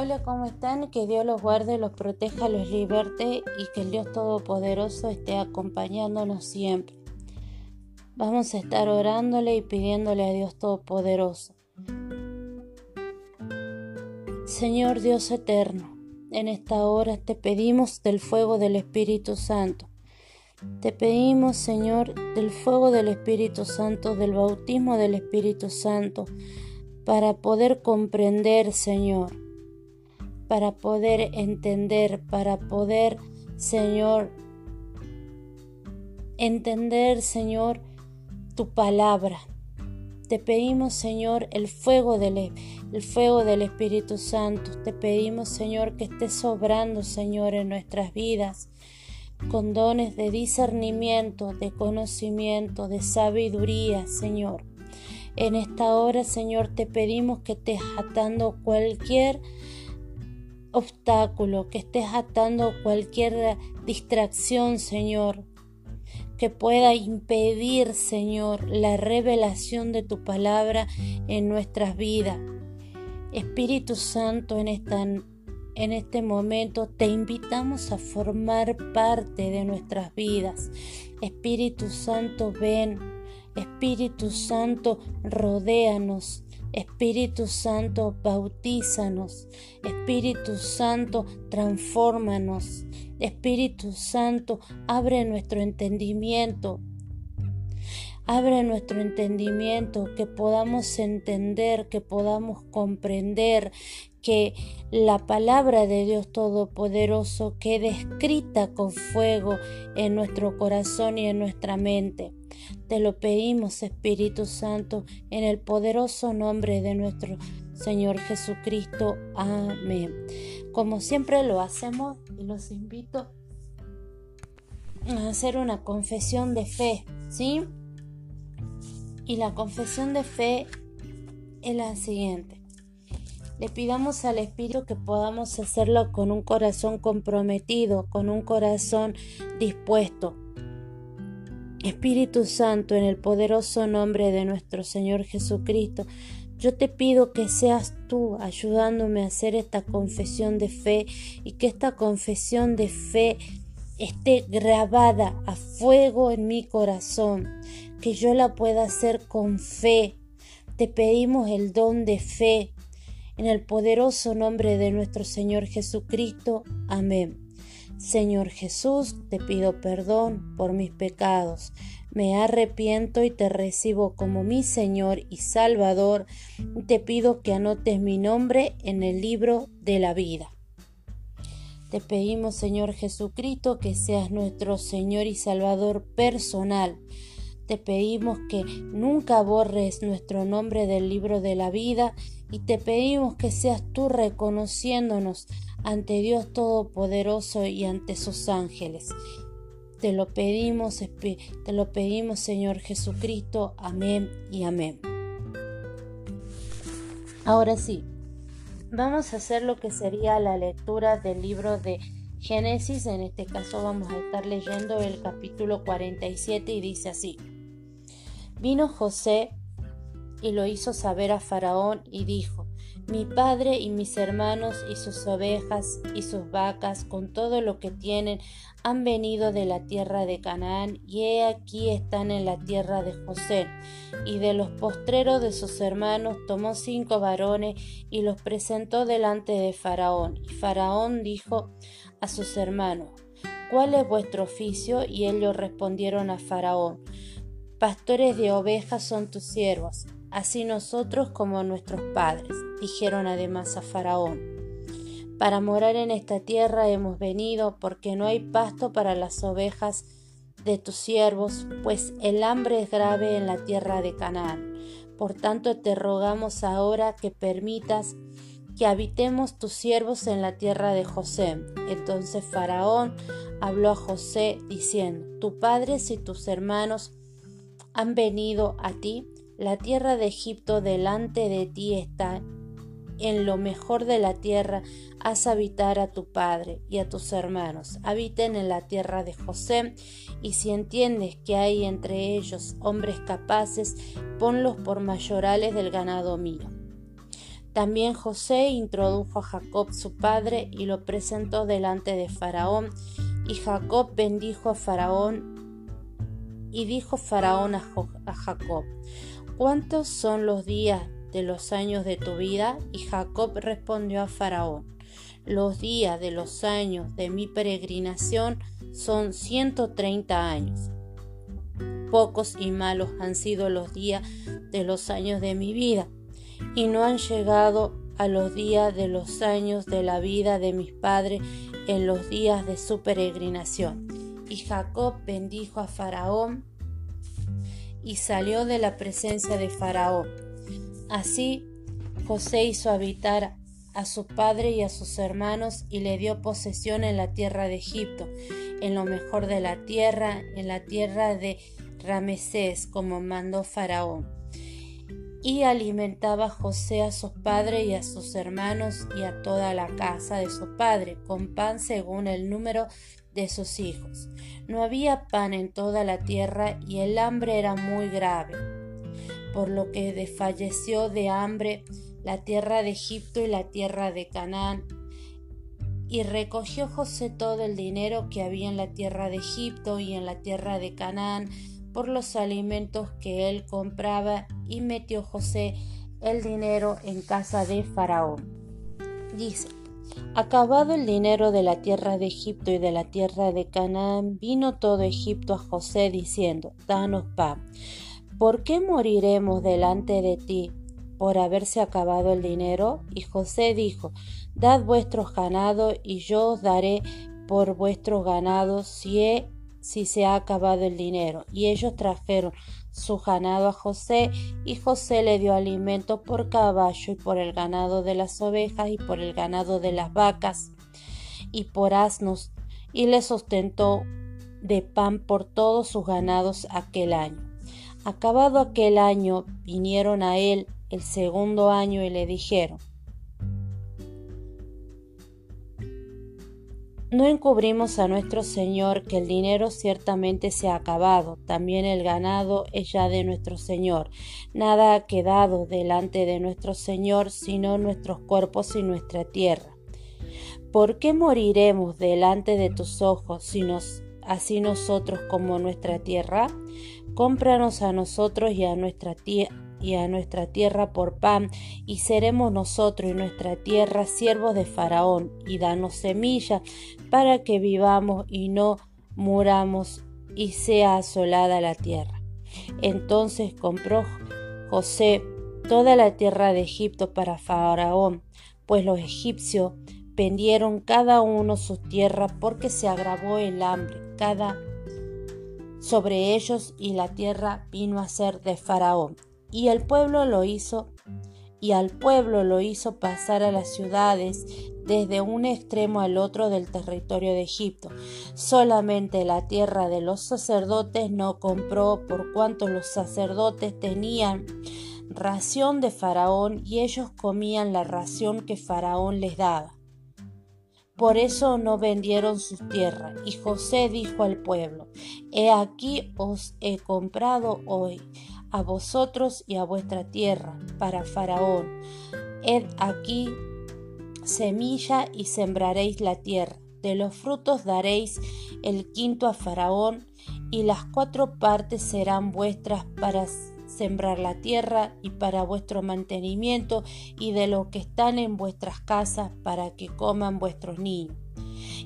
Hola, ¿cómo están? Que Dios los guarde, los proteja, los liberte y que el Dios Todopoderoso esté acompañándonos siempre. Vamos a estar orándole y pidiéndole a Dios Todopoderoso. Señor Dios eterno, en esta hora te pedimos del fuego del Espíritu Santo. Te pedimos, Señor, del fuego del Espíritu Santo, del bautismo del Espíritu Santo, para poder comprender, Señor, para poder entender, para poder, Señor, entender, Señor, tu palabra. Te pedimos, Señor, el fuego del, el fuego del Espíritu Santo. Te pedimos, Señor, que estés sobrando, Señor, en nuestras vidas, con dones de discernimiento, de conocimiento, de sabiduría, Señor. En esta hora, Señor, te pedimos que estés atando cualquier obstáculo, que estés atando cualquier distracción, Señor, que pueda impedir, Señor, la revelación de tu palabra en nuestras vidas. Espíritu Santo, en, esta, en este momento te invitamos a formar parte de nuestras vidas. Espíritu Santo, ven Espíritu Santo, rodéanos. Espíritu Santo, bautízanos. Espíritu Santo, transfórmanos. Espíritu Santo, abre nuestro entendimiento. Abre nuestro entendimiento, que podamos entender, que podamos comprender, que la palabra de Dios Todopoderoso quede escrita con fuego en nuestro corazón y en nuestra mente. Te lo pedimos, Espíritu Santo, en el poderoso nombre de nuestro Señor Jesucristo. Amén. Como siempre lo hacemos, los invito a hacer una confesión de fe, ¿sí? Y la confesión de fe es la siguiente. Le pidamos al Espíritu que podamos hacerlo con un corazón comprometido, con un corazón dispuesto Espíritu Santo, en el poderoso nombre de nuestro Señor Jesucristo, yo te pido que seas tú ayudándome a hacer esta confesión de fe y que esta confesión de fe esté grabada a fuego en mi corazón, que yo la pueda hacer con fe. Te pedimos el don de fe en el poderoso nombre de nuestro Señor Jesucristo. Amén. Señor Jesús, te pido perdón por mis pecados. Me arrepiento y te recibo como mi Señor y Salvador. Te pido que anotes mi nombre en el libro de la vida. Te pedimos, Señor Jesucristo, que seas nuestro Señor y Salvador personal. Te pedimos que nunca borres nuestro nombre del libro de la vida y te pedimos que seas tú reconociéndonos ante Dios Todopoderoso y ante sus ángeles. Te lo pedimos, te lo pedimos, Señor Jesucristo. Amén y amén. Ahora sí, vamos a hacer lo que sería la lectura del libro de Génesis. En este caso vamos a estar leyendo el capítulo 47 y dice así. Vino José y lo hizo saber a Faraón y dijo, mi padre y mis hermanos y sus ovejas y sus vacas con todo lo que tienen han venido de la tierra de Canaán y he aquí están en la tierra de José. Y de los postreros de sus hermanos tomó cinco varones y los presentó delante de Faraón. Y Faraón dijo a sus hermanos, ¿cuál es vuestro oficio? Y ellos respondieron a Faraón, pastores de ovejas son tus siervos así nosotros como nuestros padres, dijeron además a Faraón. Para morar en esta tierra hemos venido, porque no hay pasto para las ovejas de tus siervos, pues el hambre es grave en la tierra de Canaán. Por tanto te rogamos ahora que permitas que habitemos tus siervos en la tierra de José. Entonces Faraón habló a José diciendo, tu padre y tus hermanos han venido a ti la tierra de Egipto delante de ti está. En lo mejor de la tierra haz habitar a tu padre y a tus hermanos. Habiten en la tierra de José, y si entiendes que hay entre ellos hombres capaces, ponlos por mayorales del ganado mío. También José introdujo a Jacob su padre y lo presentó delante de Faraón, y Jacob bendijo a Faraón y dijo Faraón a, Jacob, ¿cuántos son los días de los años de tu vida? Y Jacob respondió a Faraón, los días de los años de mi peregrinación son ciento treinta años. Pocos y malos han sido los días de los años de mi vida, y no han llegado a los días de los años de la vida de mis padres en los días de su peregrinación. Y Jacob bendijo a Faraón y salió de la presencia de Faraón. Así José hizo habitar a su padre y a sus hermanos y le dio posesión en la tierra de Egipto, en lo mejor de la tierra, en la tierra de Ramesés, como mandó Faraón. Y alimentaba José a su padre y a sus hermanos y a toda la casa de su padre, con pan según el número de sus hijos. No había pan en toda la tierra y el hambre era muy grave, por lo que desfalleció de hambre la tierra de Egipto y la tierra de Canaán. Y recogió José todo el dinero que había en la tierra de Egipto y en la tierra de Canaán por los alimentos que él compraba y metió José el dinero en casa de Faraón. Dice, acabado el dinero de la tierra de Egipto y de la tierra de Canaán, vino todo Egipto a José diciendo, danos pan. ¿Por qué moriremos delante de ti? por haberse acabado el dinero? Y José dijo, Dad vuestros ganados y yo os daré por vuestros ganados si, si se ha acabado el dinero. Y ellos trajeron su ganado a José, y José le dio alimento por caballo y por el ganado de las ovejas y por el ganado de las vacas y por asnos, y le sustentó de pan por todos sus ganados aquel año. Acabado aquel año, vinieron a él el segundo año y le dijeron, No encubrimos a nuestro Señor que el dinero ciertamente se ha acabado, también el ganado es ya de nuestro Señor. Nada ha quedado delante de nuestro Señor sino nuestros cuerpos y nuestra tierra. ¿Por qué moriremos delante de tus ojos si así nosotros como nuestra tierra? Cómpranos a nosotros y a nuestra tierra y a nuestra tierra por pan, y seremos nosotros y nuestra tierra siervos de Faraón, y danos semilla para que vivamos y no muramos y sea asolada la tierra. Entonces compró José toda la tierra de Egipto para Faraón, pues los egipcios vendieron cada uno su tierra porque se agravó el hambre cada sobre ellos y la tierra vino a ser de Faraón y el pueblo lo hizo y al pueblo lo hizo pasar a las ciudades desde un extremo al otro del territorio de Egipto. Solamente la tierra de los sacerdotes no compró por cuanto los sacerdotes tenían ración de Faraón y ellos comían la ración que Faraón les daba. Por eso no vendieron sus tierras. Y José dijo al pueblo, He aquí os he comprado hoy a vosotros y a vuestra tierra, para Faraón. Ed aquí semilla y sembraréis la tierra. De los frutos daréis el quinto a Faraón, y las cuatro partes serán vuestras para sembrar la tierra y para vuestro mantenimiento, y de lo que están en vuestras casas para que coman vuestros niños.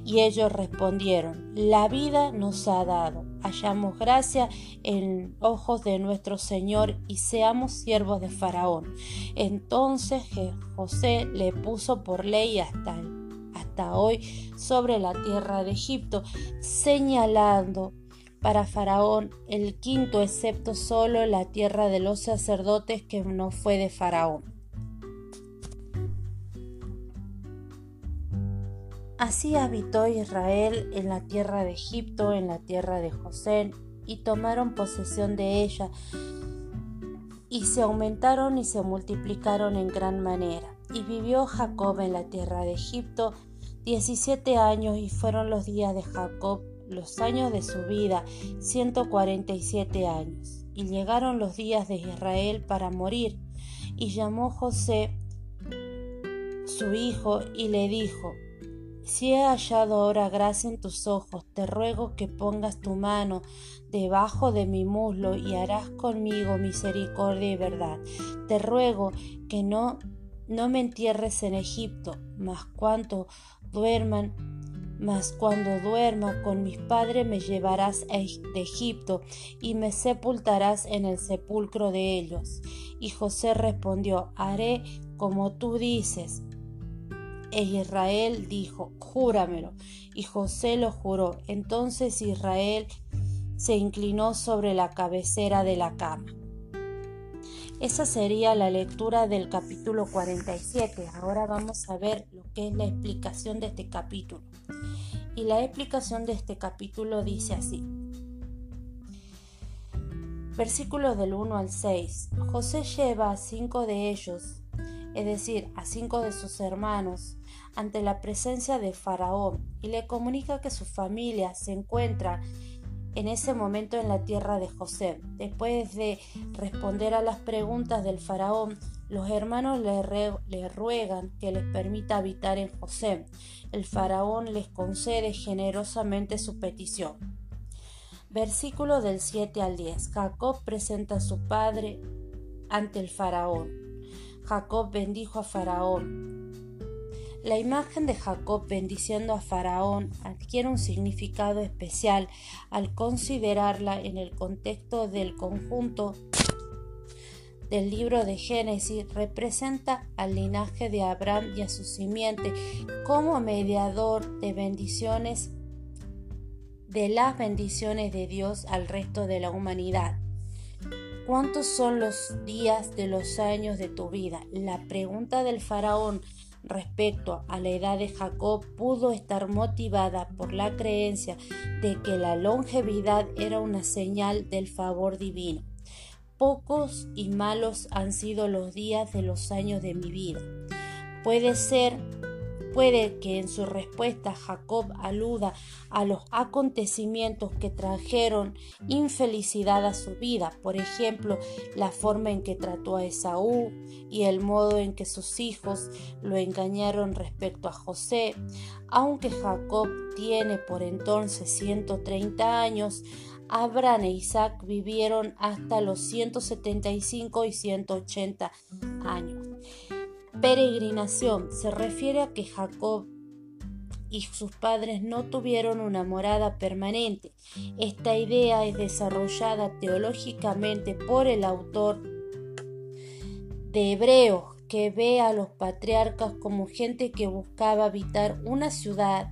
Y ellos respondieron, la vida nos ha dado, hallamos gracia en ojos de nuestro Señor y seamos siervos de Faraón. Entonces José le puso por ley hasta, hasta hoy sobre la tierra de Egipto, señalando para Faraón el quinto, excepto solo la tierra de los sacerdotes que no fue de Faraón. Así habitó Israel en la tierra de Egipto, en la tierra de José, y tomaron posesión de ella, y se aumentaron y se multiplicaron en gran manera. Y vivió Jacob en la tierra de Egipto diecisiete años, y fueron los días de Jacob, los años de su vida, ciento cuarenta y siete años. Y llegaron los días de Israel para morir, y llamó José su hijo y le dijo, si he hallado ahora gracia en tus ojos, te ruego que pongas tu mano debajo de mi muslo y harás conmigo misericordia y verdad. Te ruego que no, no me entierres en Egipto, mas cuanto duerman, mas cuando duerma con mis padres me llevarás de Egipto y me sepultarás en el sepulcro de ellos. Y José respondió, haré como tú dices e Israel dijo, Júramelo. Y José lo juró. Entonces Israel se inclinó sobre la cabecera de la cama. Esa sería la lectura del capítulo 47. Ahora vamos a ver lo que es la explicación de este capítulo. Y la explicación de este capítulo dice así. Versículos del 1 al 6. José lleva a cinco de ellos, es decir, a cinco de sus hermanos, ante la presencia de Faraón y le comunica que su familia se encuentra en ese momento en la tierra de José. Después de responder a las preguntas del faraón, los hermanos le, ruegan que les permita habitar en José. El faraón les concede generosamente su petición. Versículo del 7 al 10. Jacob presenta a su padre ante el faraón. Jacob bendijo a faraón. La imagen de Jacob bendiciendo a Faraón adquiere un significado especial al considerarla en el contexto del conjunto del libro de Génesis representa al linaje de Abraham y a su simiente como mediador de bendiciones de las bendiciones de Dios al resto de la humanidad. ¿Cuántos son los días de los años de tu vida? La pregunta del faraón respecto a la edad de Jacob pudo estar motivada por la creencia de que la longevidad era una señal del favor divino. Pocos y malos han sido los días de los años de mi vida. Puede ser Puede que en su respuesta Jacob aluda a los acontecimientos que trajeron infelicidad a su vida, por ejemplo, la forma en que trató a Esaú y el modo en que sus hijos lo engañaron respecto a José. Aunque Jacob tiene por entonces 130 años, Abraham e Isaac vivieron hasta los 175 y 180 años. Peregrinación se refiere a que Jacob y sus padres no tuvieron una morada permanente. Esta idea es desarrollada teológicamente por el autor de Hebreos, que ve a los patriarcas como gente que buscaba habitar una ciudad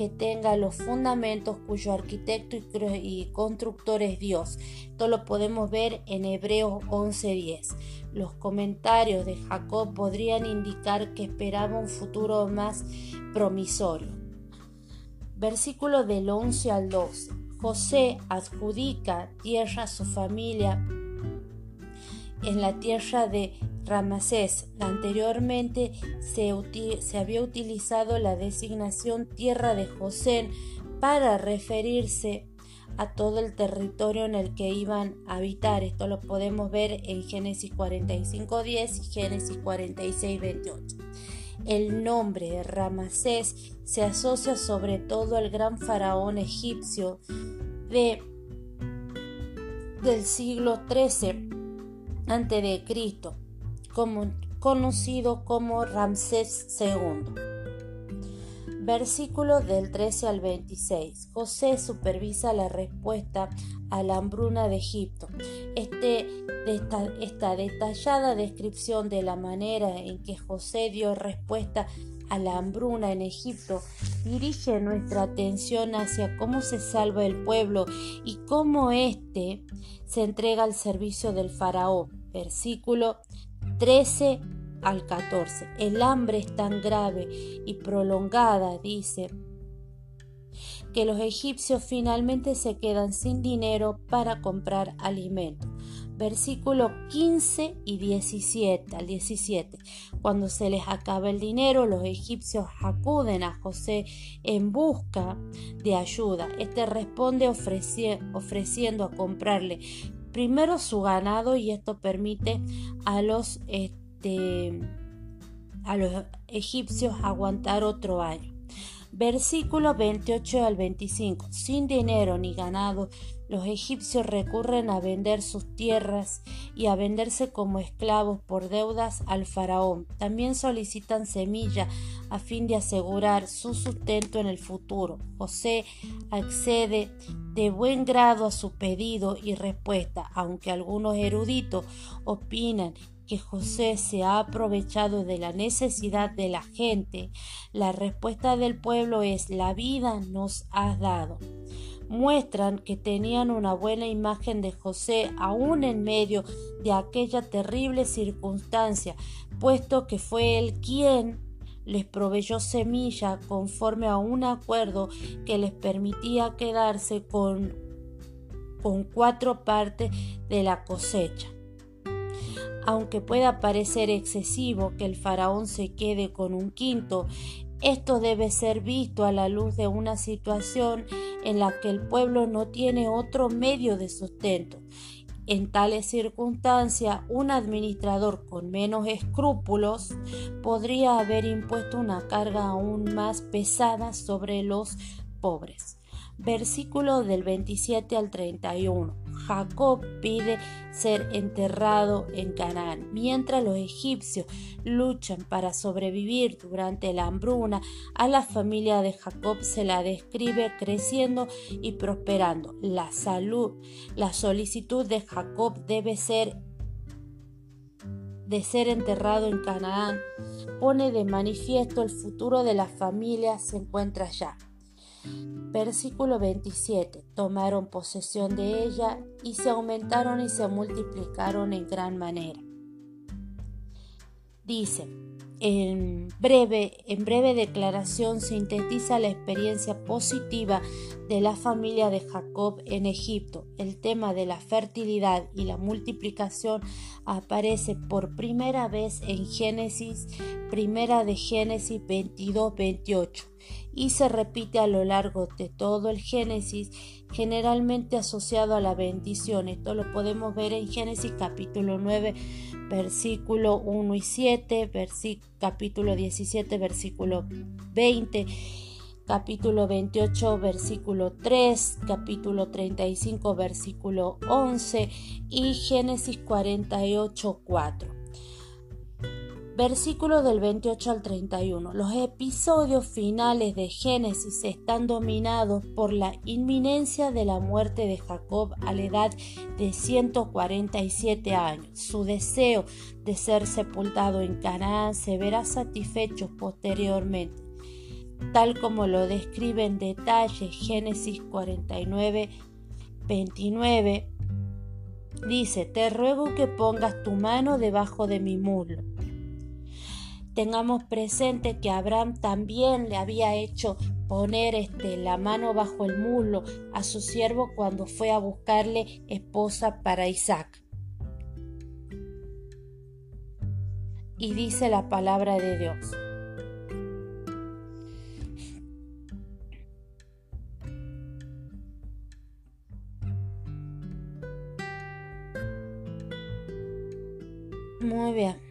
que tenga los fundamentos cuyo arquitecto y constructor es Dios. Esto lo podemos ver en Hebreos 11:10. Los comentarios de Jacob podrían indicar que esperaba un futuro más promisorio. Versículo del 11 al 12. José adjudica tierra a su familia en la tierra de Ramasés. Anteriormente se, había utilizado la designación tierra de José para referirse a todo el territorio en el que iban a habitar. Esto lo podemos ver en Génesis 45.10 y Génesis 46.28. El nombre de Ramasés se asocia sobre todo al gran faraón egipcio de, del siglo XIII a.C., como, conocido como Ramsés II. Versículo del 13 al 26. José supervisa la respuesta a la hambruna de Egipto. Este, esta, esta detallada descripción de la manera en que José dio respuesta a la hambruna en Egipto dirige nuestra atención hacia cómo se salva el pueblo y cómo éste se entrega al servicio del faraón. Versículo 13 al 14. El hambre es tan grave y prolongada, dice, que los egipcios finalmente se quedan sin dinero para comprar alimento. Versículo 15 y 17 al 17. Cuando se les acaba el dinero, los egipcios acuden a José en busca de ayuda. Este responde ofreciendo a comprarle primero su ganado y esto permite a los este, a los egipcios aguantar otro año. Versículo 28 al 25. Sin dinero ni ganado, los egipcios recurren a vender sus tierras y a venderse como esclavos por deudas al faraón. También solicitan semilla a fin de asegurar su sustento en el futuro. José accede de buen grado a su pedido y respuesta, aunque algunos eruditos opinan que José se ha aprovechado de la necesidad de la gente, la respuesta del pueblo es la vida nos has dado muestran que tenían una buena imagen de José aún en medio de aquella terrible circunstancia, puesto que fue él quien les proveyó semilla conforme a un acuerdo que les permitía quedarse con, con cuatro partes de la cosecha. Aunque pueda parecer excesivo que el faraón se quede con un quinto, esto debe ser visto a la luz de una situación en la que el pueblo no tiene otro medio de sustento. En tales circunstancias, un administrador con menos escrúpulos podría haber impuesto una carga aún más pesada sobre los pobres. Versículo del 27 al 31. Jacob pide ser enterrado en Canaán. Mientras los egipcios luchan para sobrevivir durante la hambruna, a la familia de Jacob se la describe creciendo y prosperando. La salud, la solicitud de Jacob debe ser de ser enterrado en Canaán, pone de manifiesto el futuro de la familia se encuentra allá. Versículo 27. Tomaron posesión de ella y se aumentaron y se multiplicaron en gran manera. Dice, en breve, en breve declaración sintetiza la experiencia positiva de la familia de Jacob en Egipto. El tema de la fertilidad y la multiplicación aparece por primera vez en Génesis, primera de Génesis 22-28 y se repite a lo largo de todo el Génesis, generalmente asociado a la bendición. Esto lo podemos ver en Génesis capítulo 9, versículo 1 y 7, capítulo 17, versículo 20 capítulo 28, versículo 3, capítulo 35, versículo 11 y Génesis 48, 4. Versículo del 28 al 31. Los episodios finales de Génesis están dominados por la inminencia de la muerte de Jacob a la edad de 147 años. Su deseo de ser sepultado en Canaán se verá satisfecho posteriormente, tal como lo describe en detalle Génesis 49, 29. Dice, te ruego que pongas tu mano debajo de mi muslo tengamos presente que Abraham también le había hecho poner este, la mano bajo el muslo a su siervo cuando fue a buscarle esposa para Isaac. Y dice la palabra de Dios. Muy bien.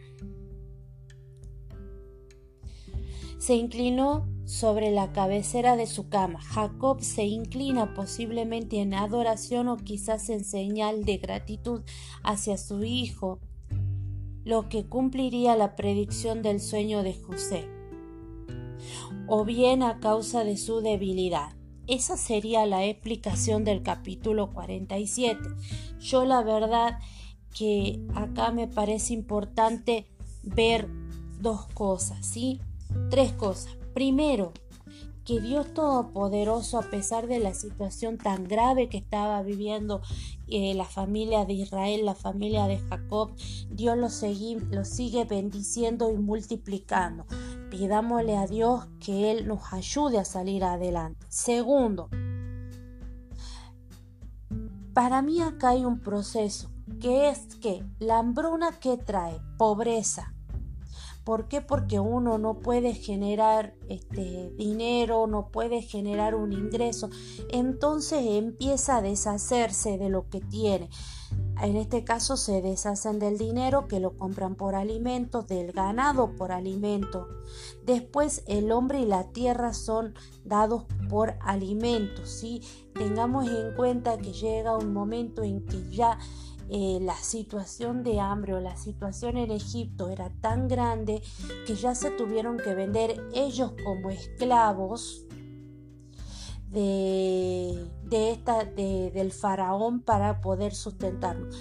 Se inclinó sobre la cabecera de su cama. Jacob se inclina posiblemente en adoración o quizás en señal de gratitud hacia su hijo, lo que cumpliría la predicción del sueño de José, o bien a causa de su debilidad. Esa sería la explicación del capítulo 47. Yo la verdad que acá me parece importante ver dos cosas, ¿sí? Tres cosas. Primero, que Dios Todopoderoso, a pesar de la situación tan grave que estaba viviendo eh, la familia de Israel, la familia de Jacob, Dios lo, lo sigue bendiciendo y multiplicando. Pidámosle a Dios que Él nos ayude a salir adelante. Segundo, para mí acá hay un proceso que es que la hambruna que trae pobreza, ¿Por qué? Porque uno no puede generar este dinero, no puede generar un ingreso. Entonces empieza a deshacerse de lo que tiene. En este caso se deshacen del dinero que lo compran por alimento, del ganado por alimento. Después el hombre y la tierra son dados por alimento. ¿sí? Tengamos en cuenta que llega un momento en que ya eh, la situación de hambre o la situación en Egipto era tan grande que ya se tuvieron que vender ellos como esclavos de, esta, del faraón para poder sustentarnos.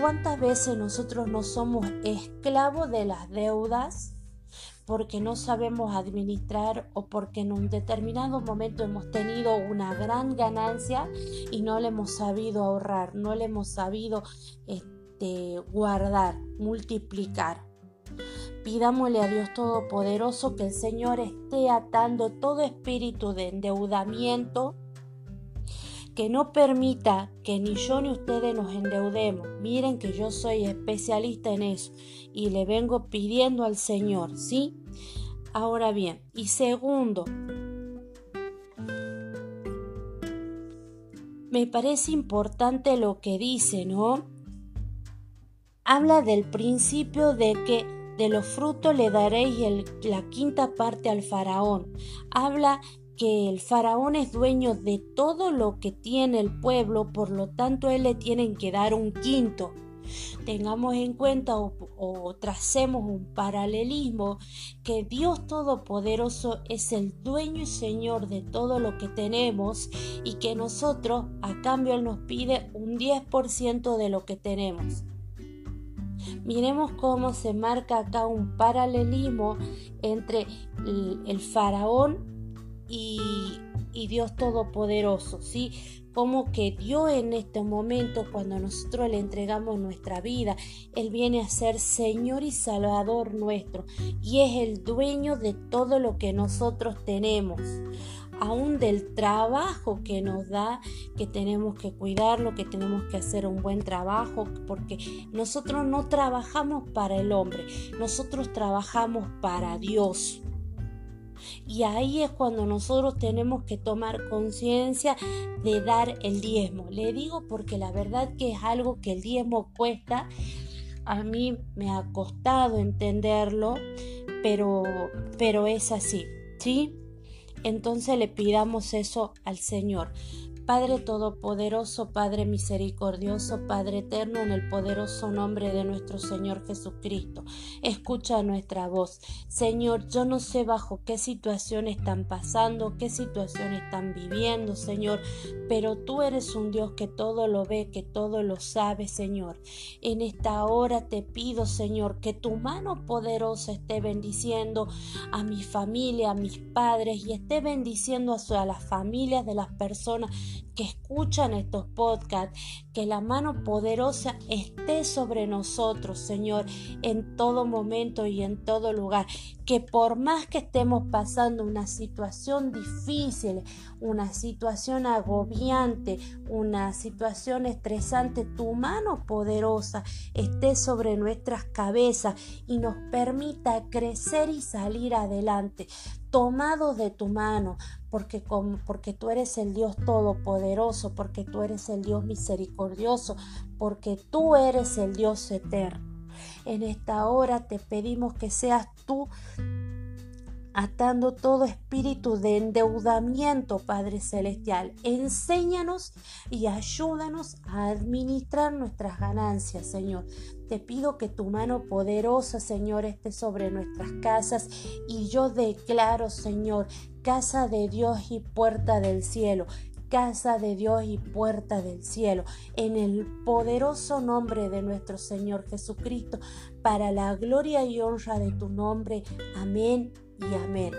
¿Cuántas veces nosotros no somos esclavos de las deudas porque no sabemos administrar o porque en un determinado momento hemos tenido una gran ganancia y no le hemos sabido ahorrar, no le hemos sabido este, guardar, multiplicar? Pidámosle a Dios Todopoderoso que el Señor esté atando todo espíritu de endeudamiento, que no permita que ni yo ni ustedes nos endeudemos. Miren que yo soy especialista en eso y le vengo pidiendo al Señor, ¿sí? Ahora bien, y segundo, me parece importante lo que dice, ¿no? Habla del principio de que de los frutos le daréis la quinta parte al faraón. Habla que el faraón es dueño de todo lo que tiene el pueblo, por lo tanto él le tienen que dar un quinto. Tengamos en cuenta o, tracemos un paralelismo que Dios Todopoderoso es el dueño y Señor de todo lo que tenemos y que nosotros a cambio Él nos pide un 10% de lo que tenemos. Miremos cómo se marca acá un paralelismo entre el, faraón y, Dios Todopoderoso, ¿sí? Como que Dios en este momento, cuando nosotros le entregamos nuestra vida, Él viene a ser Señor y Salvador nuestro y es el dueño de todo lo que nosotros tenemos aún del trabajo que nos da, que tenemos que cuidarlo, que tenemos que hacer un buen trabajo, porque nosotros no trabajamos para el hombre, nosotros trabajamos para Dios. Y ahí es cuando nosotros tenemos que tomar conciencia de dar el diezmo. Le digo porque la verdad que es algo que el diezmo cuesta. A mí me ha costado entenderlo, pero, pero es así, ¿sí? entonces le pidamos eso al Señor. Padre Todopoderoso, Padre Misericordioso, Padre Eterno, en el poderoso nombre de nuestro Señor Jesucristo. Escucha nuestra voz. Señor, yo no sé bajo qué situación están pasando, qué situación están viviendo, Señor, pero tú eres un Dios que todo lo ve, que todo lo sabe, Señor. En esta hora te pido, Señor, que tu mano poderosa esté bendiciendo a mi familia, a mis padres y esté bendiciendo a, las familias de las personas que escuchan estos podcasts, que la mano poderosa esté sobre nosotros, Señor, en todo momento y en todo lugar. Que por más que estemos pasando una situación difícil, una situación agobiante, una situación estresante, tu mano poderosa esté sobre nuestras cabezas y nos permita crecer y salir adelante tomados de tu mano, porque, porque tú eres el Dios todopoderoso, porque tú eres el Dios misericordioso, porque tú eres el Dios eterno. En esta hora te pedimos que seas tú atando todo espíritu de endeudamiento, Padre Celestial. Enséñanos y ayúdanos a administrar nuestras ganancias, Señor. Te pido que tu mano poderosa, Señor, esté sobre nuestras casas y yo declaro, Señor, casa de Dios y puerta del cielo casa de Dios y puerta del cielo, en el poderoso nombre de nuestro Señor Jesucristo, para la gloria y honra de tu nombre. Amén y amén.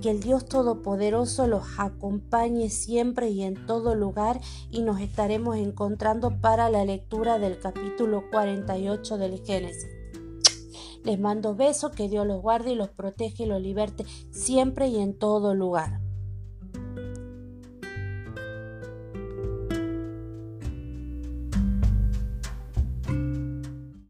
Que el Dios Todopoderoso los acompañe siempre y en todo lugar y nos estaremos encontrando para la lectura del capítulo 48 del Génesis. Les mando besos, que Dios los guarde y los protege y los liberte siempre y en todo lugar.